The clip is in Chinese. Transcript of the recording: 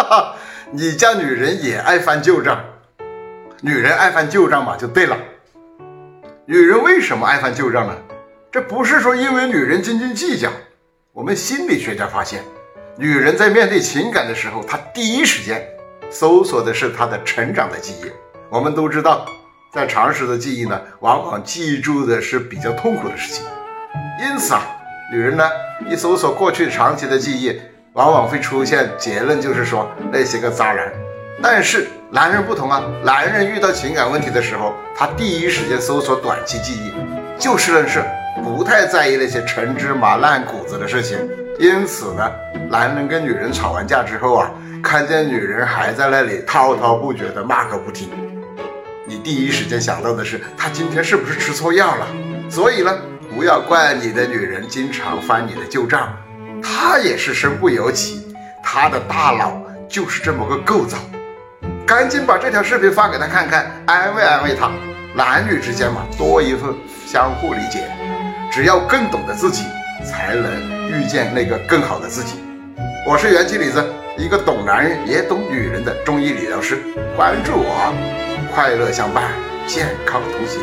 哈哈，你家女人也爱翻旧账，女人爱翻旧账嘛，就对了。女人为什么爱翻旧账呢？这不是说因为女人斤斤计较。我们心理学家发现，女人在面对情感的时候，她第一时间搜索的是她的成长的记忆。我们都知道，在常识的记忆呢，往往记住的是比较痛苦的事情。因此啊，女人呢一搜索过去长期的记忆，往往会出现结论，就是说那些个渣男。但是男人不同啊，男人遇到情感问题的时候，他第一时间搜索短期记忆，就事论事。不太在意那些陈芝麻烂谷子的事情，因此呢，男人跟女人吵完架之后啊，看见女人还在那里滔滔不绝的骂个不停，你第一时间想到的是她今天是不是吃错药了？所以呢，不要怪你的女人经常翻你的旧账，他也是身不由己，他的大脑就是这么个构造。赶紧把这条视频发给他看看，安慰安慰他。男女之间嘛，多一份相互理解。只要更懂得自己，才能遇见那个更好的自己。我是元气李子，一个懂男人也懂女人的中医理疗师。关注我，快乐相伴，健康同行。